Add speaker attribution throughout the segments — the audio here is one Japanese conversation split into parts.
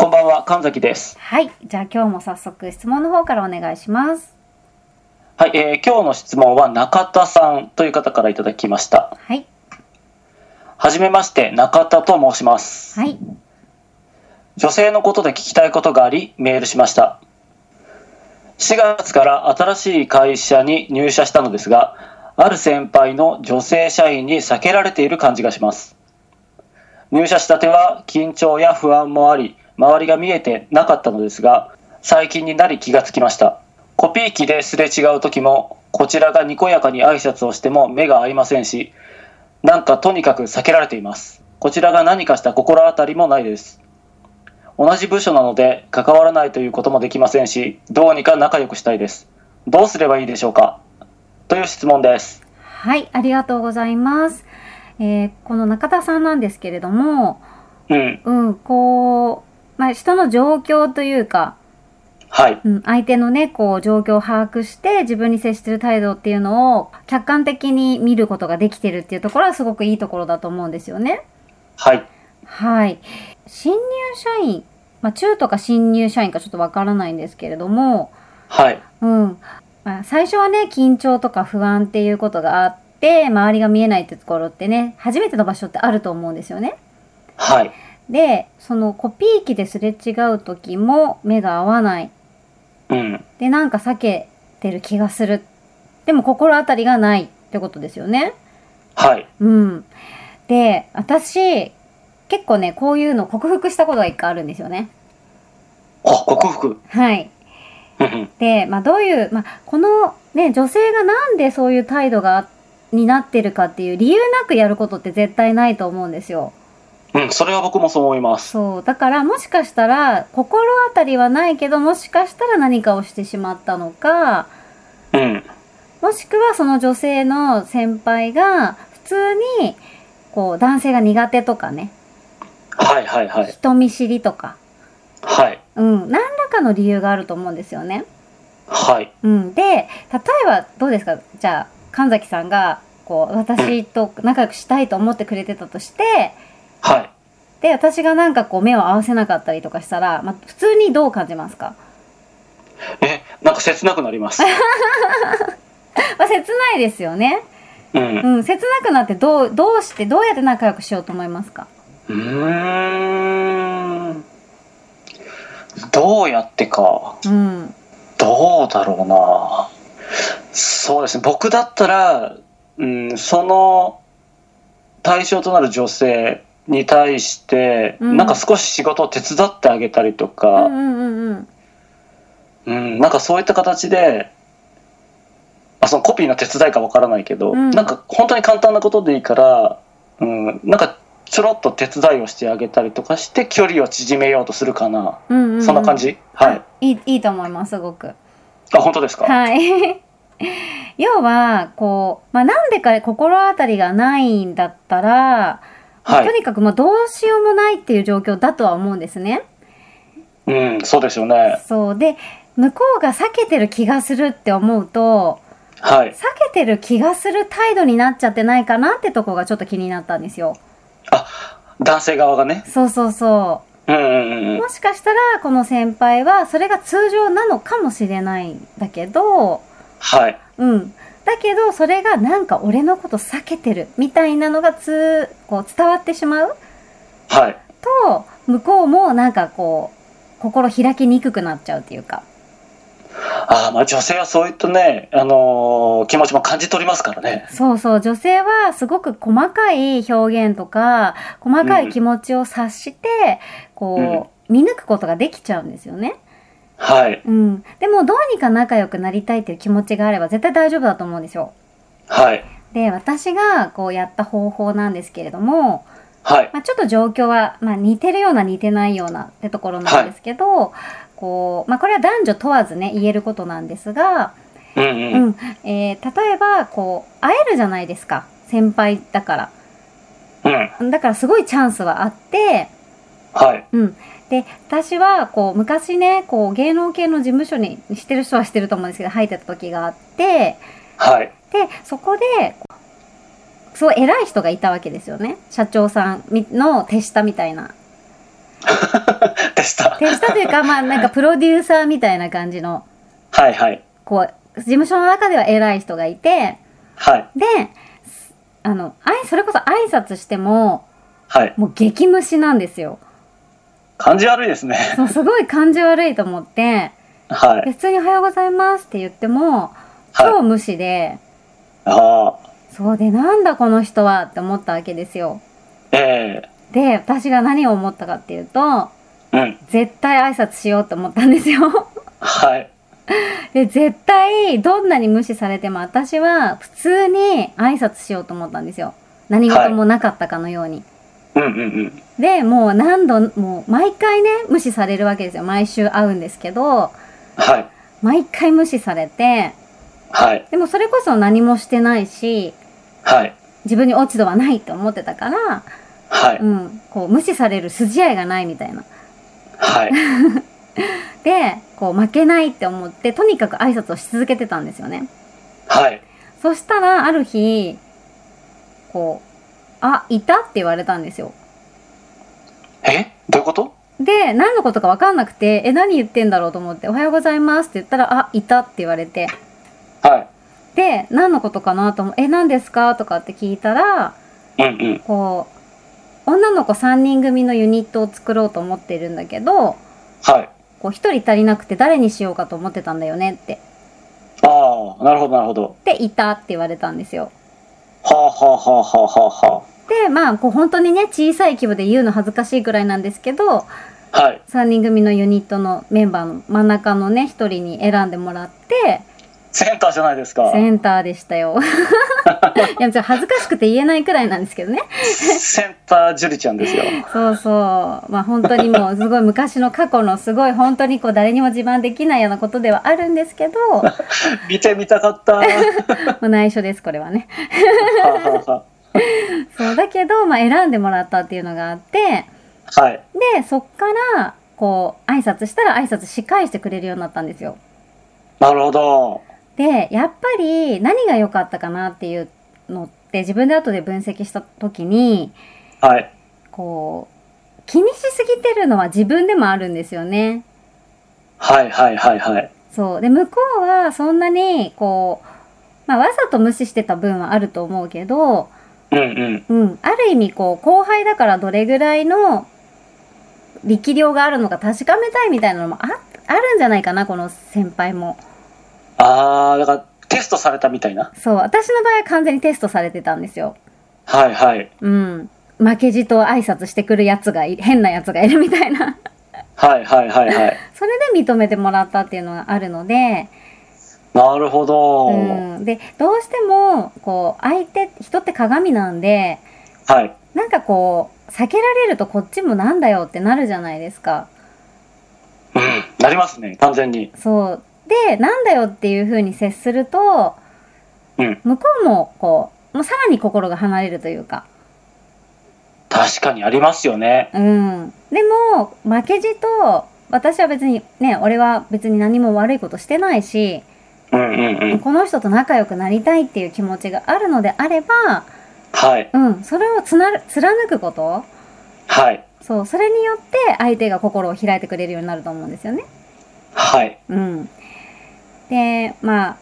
Speaker 1: こんばんは、神崎です。
Speaker 2: はい。じゃあ今日も早速質問の方からお願いします。
Speaker 1: はい、えー、今日の質問は中田さんという方からいただきました。
Speaker 2: はい。
Speaker 1: はじめまして、中田と申します。
Speaker 2: はい。
Speaker 1: 女性のことで聞きたいことがあり、メールしました。4月から新しい会社に入社したのですが、ある先輩の女性社員に避けられている感じがします。入社したては緊張や不安もあり、周りが見えてなかったのですが、最近になり気がつきました。コピー機ですれ違う時も、こちらがにこやかに挨拶をしても目が合いませんし、なんかとにかく避けられています。こちらが何かした心当たりもないです。同じ部署なので関わらないということもできませんし、どうにか仲良くしたいです。どうすればいいでしょうか？という質問です。
Speaker 2: はい、ありがとうございます。えー、この中田さんなんですけれども、
Speaker 1: うん、う
Speaker 2: ん、こう、まあ、人の状況というか、
Speaker 1: はい。
Speaker 2: うん、相手のね、こう、状況を把握して、自分に接してる態度っていうのを、客観的に見ることができてるっていうところは、すごくいいところだと思うんですよね。
Speaker 1: はい。
Speaker 2: はい。新入社員、まあ、中とか新入社員かちょっとわからないんですけれども、
Speaker 1: はい。
Speaker 2: うん。まあ、最初はね、緊張とか不安っていうことがあって、って周りが見えないってところってね初めての場所ってあると思うんですよね。
Speaker 1: はい。
Speaker 2: でそのコピー機ですれ違う時も目が合わない。
Speaker 1: うん。
Speaker 2: でなんか避けてる気がする。でも心当たりがないってことですよね。
Speaker 1: はい。
Speaker 2: うん。で私結構ねこういうの克服したことが一回あるんですよね。
Speaker 1: あ克服
Speaker 2: はい。で、まあ、どういう、まあ、このね女性がなんでそういう態度がになってるかっていう理由なくやることって絶対ないと思うんですよ。
Speaker 1: うん、それは僕もそう思います。
Speaker 2: そう。だからもしかしたら、心当たりはないけど、もしかしたら何かをしてしまったのか、
Speaker 1: うん。
Speaker 2: もしくはその女性の先輩が、普通に、こう、男性が苦手とかね。
Speaker 1: はいはいはい。
Speaker 2: 人見知りとか。
Speaker 1: はい。
Speaker 2: うん。何らかの理由があると思うんですよね。
Speaker 1: はい。
Speaker 2: うん。で、例えばどうですか？じゃあ、神崎さんがこう私と仲良くしたいと思ってくれてたとして、
Speaker 1: はい。
Speaker 2: で私がなんかこう目を合わせなかったりとかしたら、まあ、普通にどう感じますか？
Speaker 1: えなんか切なくなります。
Speaker 2: まあ切ないですよね。
Speaker 1: うん、う
Speaker 2: ん、切なくなってどうどうしてどうやって仲良くしようと思いますか？
Speaker 1: うん。どうやってか、
Speaker 2: うん、
Speaker 1: どうだろうな。そうですね。僕だったら、うん、その対象となる女性に対して、うん、なんか少し仕事を手伝ってあげたりとか、
Speaker 2: うんうんうん
Speaker 1: うん、なんかそういった形であそのコピーの手伝いかわからないけど、うん、なんか本当に簡単なことでいいから、うん、なんかちょろっと手伝いをしてあげたりとかして距離を縮めようとするかな、
Speaker 2: うんうんうん、
Speaker 1: そんな感じ？
Speaker 2: はい。いいいいと思いますすごく。
Speaker 1: あ本当ですか？
Speaker 2: はい。要は、こう、まあ、なんでか心当たりがないんだったら、はい、とにかくまあどうしようもないっていう状況だとは思うんですね。
Speaker 1: うん、そうですよね。
Speaker 2: そう。で、向こうが避けてる気がするって思うと、
Speaker 1: はい。
Speaker 2: 避けてる気がする態度になっちゃってないかなってとこがちょっと気になったんですよ。
Speaker 1: 男性側がね。
Speaker 2: そうそうそう。
Speaker 1: うんうんうんうん。
Speaker 2: もしかしたらこの先輩はそれが通常なのかもしれないんだけど、
Speaker 1: はい。
Speaker 2: うん。だけどそれがなんか俺のこと避けてるみたいなのがつこう伝わってしまう？
Speaker 1: はい。
Speaker 2: と向こうもなんかこう心開きにくくなっちゃうっていうか。
Speaker 1: ああ、まあ女性はそういったね、あのー気持ちも感じ取りますからね。
Speaker 2: そうそう、女性はすごく細かい表現とか、細かい気持ちを察して、こう、見抜くことができちゃうんですよね。
Speaker 1: はい。
Speaker 2: うん。でも、どうにか仲良くなりたいっていう気持ちがあれば絶対大丈夫だと思うんですよ。
Speaker 1: はい。
Speaker 2: で、私がこうやった方法なんですけれども、
Speaker 1: はい。
Speaker 2: まあ、ちょっと状況は、まあ、似てるような似てないようなってところなんですけど、こう、まあ、これは男女問わずね、言えることなんですが、
Speaker 1: うんう。
Speaker 2: うんん。えー例えば、こう、会えるじゃないですか。先輩だから。
Speaker 1: うん。
Speaker 2: だからすごいチャンスはあって、
Speaker 1: はい。
Speaker 2: うん。で、私は、こう、昔ね、こう、芸能系の事務所に、してる人はしてると思うんですけど、入ってた時があって、
Speaker 1: はい。
Speaker 2: で、そこで、こうすごい偉い人がいたわけですよね。社長さんみの手下みたいな。
Speaker 1: でした。
Speaker 2: 手下というか、まあ、なんかプロデューサーみたいな感じの、
Speaker 1: はいはい。
Speaker 2: こう、事務所の中では偉い人がいて、
Speaker 1: はい。
Speaker 2: で、あの、あい、それこそ挨拶しても、
Speaker 1: はい。
Speaker 2: もう激無視なんですよ。
Speaker 1: 感じ悪いですね。
Speaker 2: そう、すごい感じ悪いと思って、
Speaker 1: はい。
Speaker 2: で普通におはようございますって言っても、
Speaker 1: はい。
Speaker 2: 超無視で、
Speaker 1: ああ。
Speaker 2: そうで、なんだこの人はって思ったわけですよ。
Speaker 1: え
Speaker 2: で、私が何を思ったかっていうと、
Speaker 1: えうん。
Speaker 2: 絶対挨拶しようって思ったんですよ。
Speaker 1: はい。
Speaker 2: で、絶対、どんなに無視されても私は普通に挨拶しようと思ったんですよ。何事もなかったかのように。
Speaker 1: うんうんうん。
Speaker 2: で、もう何度、もう毎回ね、無視されるわけですよ。毎週会うんですけど、
Speaker 1: はい。
Speaker 2: 毎回無視されて、
Speaker 1: はい。
Speaker 2: でもそれこそ何もしてないし、
Speaker 1: はい。
Speaker 2: 自分に落ち度はないって思ってたから、
Speaker 1: はい。
Speaker 2: うん、こう無視される筋合いがないみたいな。
Speaker 1: はい。
Speaker 2: で、こう負けないって思って、とにかく挨拶をし続けてたんですよね。
Speaker 1: はい。
Speaker 2: そしたら、ある日、こう、あ、いたって言われたんですよ。
Speaker 1: え？どういうこと？
Speaker 2: で、何のことかわかんなくて、え、何言ってんだろうと思って、おはようございますって言ったら、あ、いたって言われて。
Speaker 1: はい。
Speaker 2: で、何のことかなと思う、え、何ですかとかって聞いたら、
Speaker 1: うんうん。
Speaker 2: こう、女の子3人組のユニットを作ろうと思ってるんだけど、
Speaker 1: はい。
Speaker 2: こう、1人足りなくて誰にしようかと思ってたんだよねって。
Speaker 1: ああ、なるほどなるほど。
Speaker 2: で、いたって言われたんですよ。
Speaker 1: はあはあはあはあはあは
Speaker 2: で、まあ、こう、本当にね、小さい規模で言うの恥ずかしいくらいなんですけど、
Speaker 1: あ。はい。
Speaker 2: 3人組のユニットのメンバーの真ん中のね、1人に選んでもらって、
Speaker 1: センターじゃないですか。
Speaker 2: センターでしたよ。いや、恥ずかしくて言えないくらいなんですけどね。
Speaker 1: センタージュリちゃんですよ。
Speaker 2: そうそう。まあ本当にもうすごい昔の過去のすごい本当にこう誰にも自慢できないようなことではあるんですけど、も
Speaker 1: 見てみたかった。は
Speaker 2: う内緒です、これはね。そう、だけど、まあ選んでもらったっていうのがあって、
Speaker 1: あはい。
Speaker 2: で、そっから、こう、挨拶したら挨拶し返してくれるようになったんですよ。
Speaker 1: なるほど。
Speaker 2: で、やっぱり何が良かったかなっていうのって自分で後で分析した時に、
Speaker 1: はい。
Speaker 2: こう、気にしすぎてるのは自分でもあるんですよね。
Speaker 1: はいはいはいはい。
Speaker 2: そう。で、向こうはそんなに、こう、まあ、わざと無視してた分はあると思うけど、
Speaker 1: うんうん。
Speaker 2: うん。ある意味、こう、後輩だからどれぐらいの力量があるのか確かめたいみたいなのもあ、あるんじゃないかな、この先輩も。
Speaker 1: ああ、だからテストされたみたいな。
Speaker 2: そう。私の場合は完全にテストされてたんですよ。
Speaker 1: はいはい。
Speaker 2: うん。負けじと挨拶してくるやつがい変なやつがいるみたいな。
Speaker 1: はいはいはいはい。
Speaker 2: それで認めてもらったっていうのがあるので、
Speaker 1: なるほど。
Speaker 2: うん。で、どうしても、こう、相手、人って鏡なんで、
Speaker 1: はい。
Speaker 2: なんかこう、避けられるとこっちもなんだよってなるじゃないですか。
Speaker 1: うん。なりますね。完全に。
Speaker 2: そう。で、なんだよっていう風に接すると、
Speaker 1: うん。
Speaker 2: 向こうも、こう、もうさらに心が離れるというか。
Speaker 1: 確かにありますよね。
Speaker 2: うん。でも、負けじと、私は別に、ね、俺は別に何も悪いことしてないし。この人と仲良くなりたいっていう気持ちがあるのであれば、
Speaker 1: はい。
Speaker 2: うん、それをつな貫くこと
Speaker 1: はい。
Speaker 2: そう、それによって相手が心を開いてくれるようになると思うんですよね。
Speaker 1: はい。
Speaker 2: うん。で、まあ、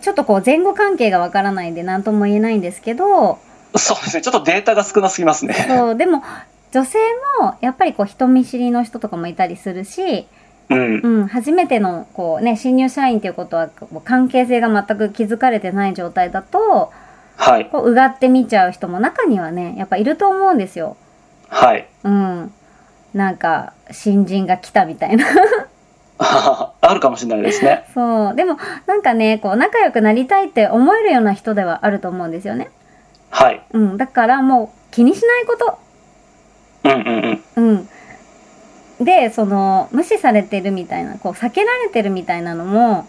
Speaker 2: ちょっとこう前後関係がわからないんで何とも言えないんですけど、
Speaker 1: そうですね。ちょっとデータが少なすぎますね。
Speaker 2: そう、でも女性もやっぱりこう人見知りの人とかもいたりするし、
Speaker 1: うん。
Speaker 2: うん、初めてのこうね、新入社員っていうことは関係性が全く築かれてない状態だと、
Speaker 1: はい。
Speaker 2: こううがって見ちゃう人も中にはね、やっぱいると思うんですよ。
Speaker 1: はい。
Speaker 2: うん。なんか、新人が来たみたいな。
Speaker 1: あるかもしれないですね。
Speaker 2: そう。でも、なんかね、こう、仲良くなりたいって思えるような人ではあると思うんですよね。
Speaker 1: はい。
Speaker 2: うん。だから、もう、気にしないこと。
Speaker 1: うんうんうん。
Speaker 2: うん。で、その、無視されてるみたいな、こう、避けられてるみたいなのも、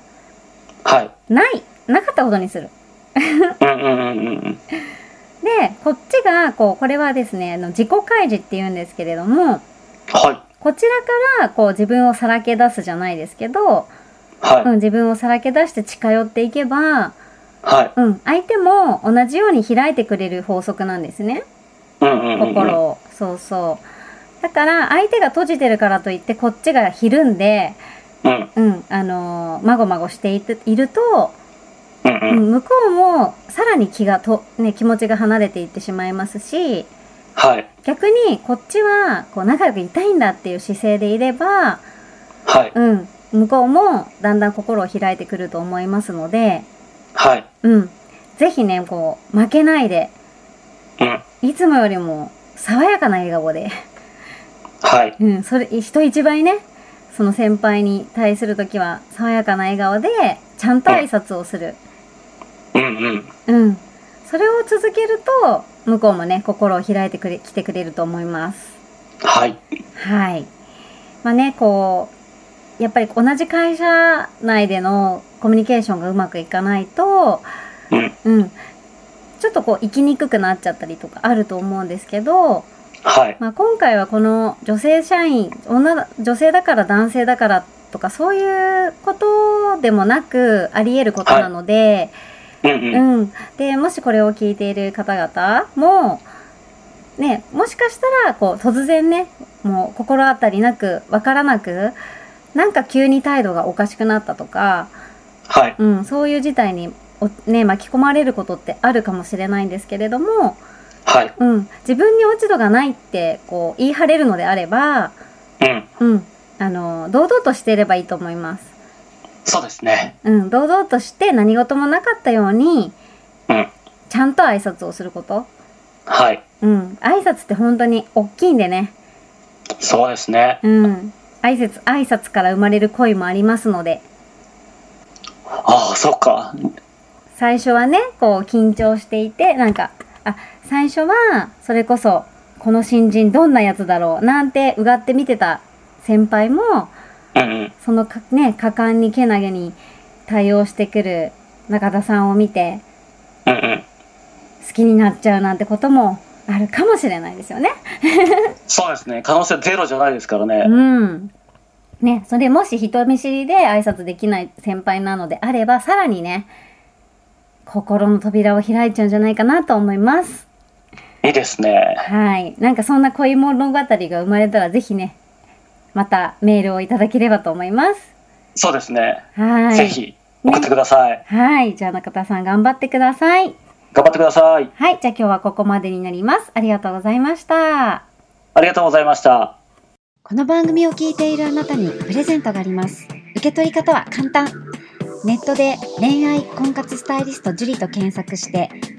Speaker 1: はい。
Speaker 2: ない。なかったことにする。
Speaker 1: うんうんうんうんうん。
Speaker 2: で、こっちが、こう、これはですね、あの自己開示って言うんですけれども、
Speaker 1: はい。
Speaker 2: こちらから、こう、自分をさらけ出すじゃないですけど、
Speaker 1: はい。
Speaker 2: うん、自分をさらけ出して近寄っていけば、
Speaker 1: はい。
Speaker 2: うん、相手も同じように開いてくれる法則なんですね。
Speaker 1: うんうんうんうん。
Speaker 2: 心を。そうそう。だから、相手が閉じてるからといって、こっちがひるんで、
Speaker 1: うん。
Speaker 2: うん、あのーまごまごしていていると、
Speaker 1: うんう。
Speaker 2: うんん、向こうもさらに気がと、ね、気持ちが離れていってしまいますし、
Speaker 1: はい。
Speaker 2: 逆にこっちはこう仲良くいたいんだっていう姿勢でいれば、
Speaker 1: はい。
Speaker 2: うん、向こうもだんだん心を開いてくると思いますので、
Speaker 1: はい。
Speaker 2: うん、ぜひね、こう、負けないで、
Speaker 1: うん。
Speaker 2: いつもよりも爽やかな笑顔で、
Speaker 1: はい。
Speaker 2: うん、それ、人一倍ね、その先輩に対するときは爽やかな笑顔で、ちゃんと挨拶をする。
Speaker 1: うんうん。
Speaker 2: うん。それを続けると、向こうもね、心を開いてくれ、来てくれると思います。
Speaker 1: はい。
Speaker 2: はい。まあね、こう、やっぱり同じ会社内でのコミュニケーションがうまくいかないと、
Speaker 1: うん。
Speaker 2: うん。ちょっとこう、生きにくくなっちゃったりとかあると思うんですけど、
Speaker 1: はい。
Speaker 2: まあ、今回はこの女性社員、女だ、女性だから男性だからとかそういうことでもなくあり得ることなので、
Speaker 1: うんうん。
Speaker 2: うん。で、もしこれを聞いている方々も、ね、もしかしたら、こう、突然ね、もう心当たりなく、わからなく、なんか急に態度がおかしくなったとか、
Speaker 1: はい。
Speaker 2: うん、そういう事態に、おね、巻き込まれることってあるかもしれないんですけれども、
Speaker 1: はい。
Speaker 2: うん、自分に落ち度がないって、こう、言い張れるのであれば、
Speaker 1: うん。
Speaker 2: うん、あの、堂々としていればいいと思います。
Speaker 1: そうですね。
Speaker 2: うん、堂々として何事もなかったように、
Speaker 1: うん。
Speaker 2: ちゃんと挨拶をすること。
Speaker 1: はい。
Speaker 2: うん、挨拶って本当に大きいんでね。
Speaker 1: そうですね。
Speaker 2: うん。挨拶、挨拶から生まれる恋もありますので、
Speaker 1: ああ、そっか。
Speaker 2: 最初はね、こう緊張していて、なんか、あ、最初は、それこそ、この新人どんなやつだろう、なんてうがって見てた先輩も。そのかね、果敢にけなげに対応してくる中田さんを見て。好きになっちゃうなんてこともあるかもしれないですよね。
Speaker 1: そうですね。可能性ゼロじゃないですからね。
Speaker 2: うん。ね、それもし人見知りで挨拶できない先輩なのであれば、さらにね、心の扉を開いちゃうんじゃないかなと思います。
Speaker 1: いいですね。
Speaker 2: はい。なんかそんな恋物語が生まれたらぜひね、またメールをいただければと思います。
Speaker 1: そうですね。
Speaker 2: はい。
Speaker 1: ぜ。ひ送ってください。
Speaker 2: はい。じゃあ中田さん頑張ってください。
Speaker 1: 頑張ってください。
Speaker 2: はい。じゃあ今日はここまでになります。ありがとうございました。
Speaker 1: ありがとうございました。
Speaker 2: この番組を聞いているあなたにプレゼントがあります。受け取り方は簡単。ネットで恋愛婚活スタイリスト樹と検索して、